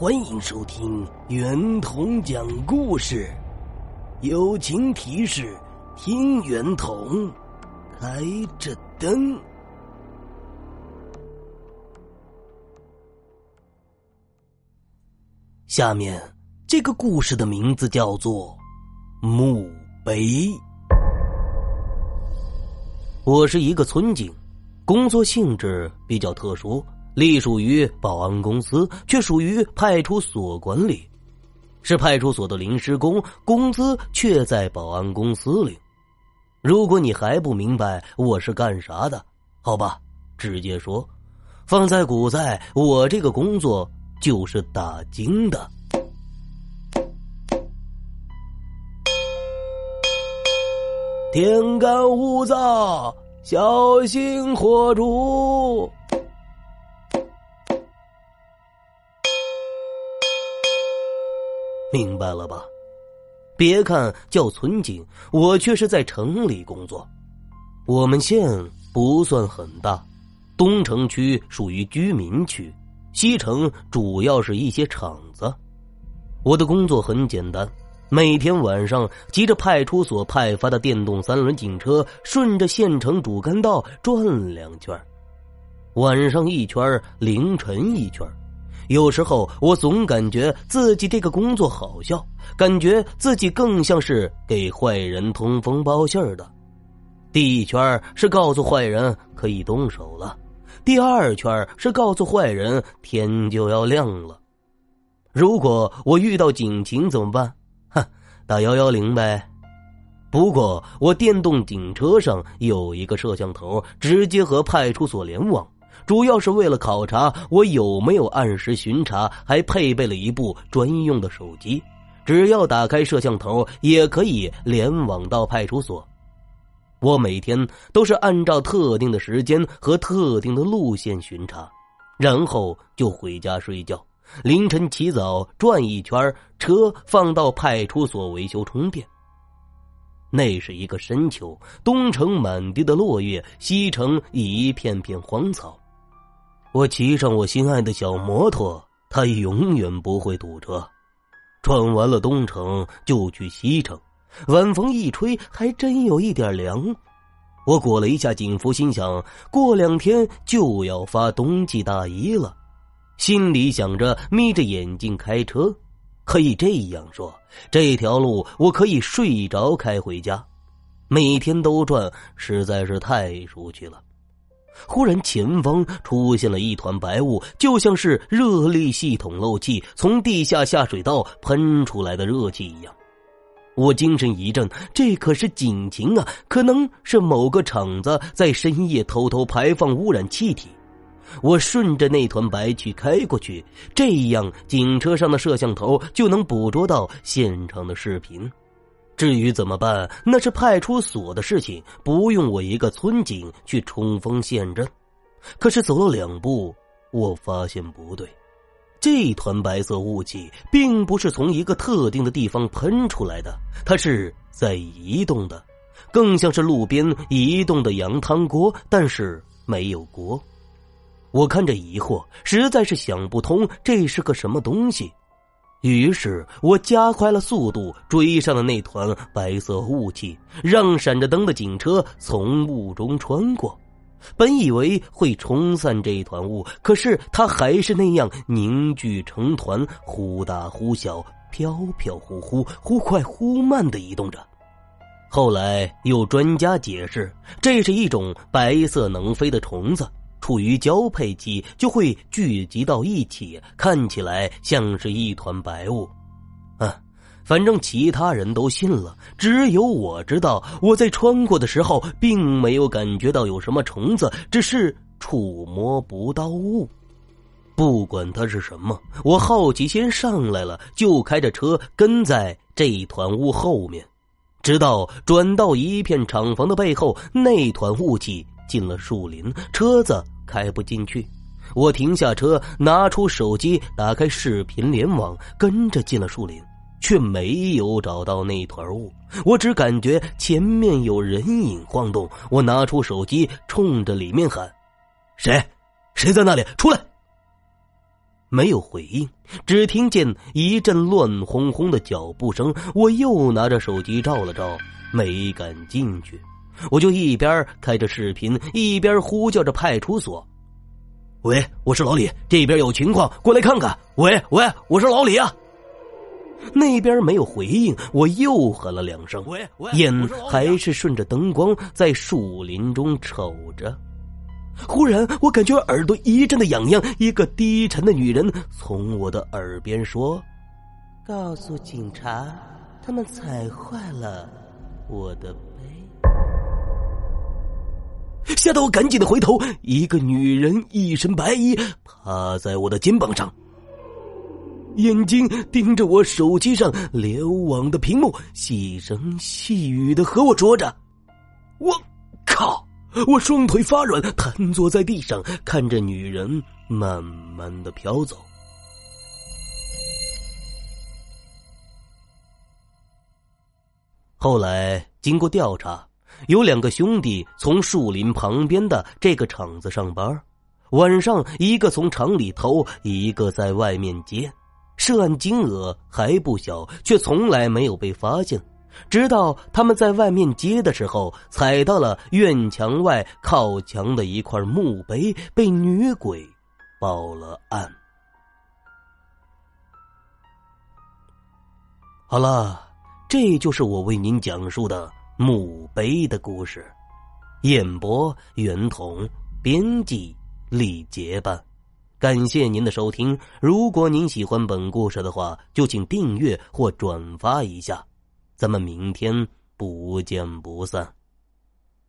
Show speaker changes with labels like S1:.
S1: 欢迎收听圆童讲故事。友情提示：听圆童，开着灯。下面这个故事的名字叫做《墓碑》。我是一个村警，工作性质比较特殊。隶属于保安公司，却属于派出所管理，是派出所的临时工，工资却在保安公司领。如果你还不明白我是干啥的，好吧，直接说。放在古代，我这个工作就是打更的。天干物燥，小心火烛。明白了吧？别看叫村警，我却是在城里工作。我们县不算很大，东城区属于居民区，西城主要是一些厂子。我的工作很简单，每天晚上骑着派出所派发的电动三轮警车，顺着县城主干道转两圈，晚上一圈，凌晨一圈。有时候我总感觉自己这个工作好笑，感觉自己更像是给坏人通风报信的。第一圈是告诉坏人可以动手了，第二圈是告诉坏人天就要亮了。如果我遇到警情怎么办？哼，打幺幺零呗。不过我电动警车上有一个摄像头，直接和派出所联网。主要是为了考察我有没有按时巡查，还配备了一部专用的手机，只要打开摄像头，也可以联网到派出所。我每天都是按照特定的时间和特定的路线巡查，然后就回家睡觉。凌晨起早转一圈，车放到派出所维修充电。那是一个深秋，东城满地的落叶，西城一片片荒草。我骑上我心爱的小摩托，它永远不会堵车。转完了东城，就去西城。晚风一吹，还真有一点凉。我裹了一下警服，心想过两天就要发冬季大衣了。心里想着，眯着眼睛开车。可以这样说，这条路我可以睡着开回家。每天都转，实在是太熟悉了。忽然，前方出现了一团白雾，就像是热力系统漏气，从地下下水道喷出来的热气一样。我精神一振，这可是警情啊！可能是某个厂子在深夜偷偷排放污染气体。我顺着那团白气开过去，这样警车上的摄像头就能捕捉到现场的视频。至于怎么办，那是派出所的事情，不用我一个村警去冲锋陷阵。可是走了两步，我发现不对，这团白色雾气并不是从一个特定的地方喷出来的，它是在移动的，更像是路边移动的羊汤锅，但是没有锅。我看着疑惑，实在是想不通这是个什么东西。于是我加快了速度，追上了那团白色雾气，让闪着灯的警车从雾中穿过。本以为会冲散这一团雾，可是它还是那样凝聚成团，忽大忽小，飘飘忽忽，忽快忽慢的移动着。后来有专家解释，这是一种白色能飞的虫子。处于交配期就会聚集到一起，看起来像是一团白雾。啊，反正其他人都信了，只有我知道，我在穿过的时候并没有感觉到有什么虫子，只是触摸不到雾。不管它是什么，我好奇心上来了，就开着车跟在这团雾后面，直到转到一片厂房的背后，那团雾气。进了树林，车子开不进去。我停下车，拿出手机，打开视频联网，跟着进了树林，却没有找到那团雾。我只感觉前面有人影晃动。我拿出手机，冲着里面喊：“谁？谁在那里？出来！”没有回应，只听见一阵乱哄哄的脚步声。我又拿着手机照了照，没敢进去。我就一边开着视频，一边呼叫着派出所：“喂，我是老李，这边有情况，过来看看。”“喂喂，我是老李啊。”那边没有回应，我又喊了两声，眼还是顺着灯光在树林中瞅着。忽然，我感觉耳朵一阵的痒痒，一个低沉的女人从我的耳边说：“告诉警察，他们踩坏了我的背。”吓得我赶紧的回头，一个女人一身白衣趴在我的肩膀上，眼睛盯着我手机上联网的屏幕，细声细语的和我说着：“我靠！”我双腿发软，瘫坐在地上，看着女人慢慢的飘走。后来经过调查，有两个兄弟从树林旁边的这个厂子上班，晚上一个从厂里偷，一个在外面接，涉案金额还不小，却从来没有被发现。直到他们在外面接的时候，踩到了院墙外靠墙的一块墓碑，被女鬼报了案。好了，这就是我为您讲述的墓碑的故事。演播：袁同，编辑：李杰吧。感谢您的收听。如果您喜欢本故事的话，就请订阅或转发一下。咱们明天不见不散。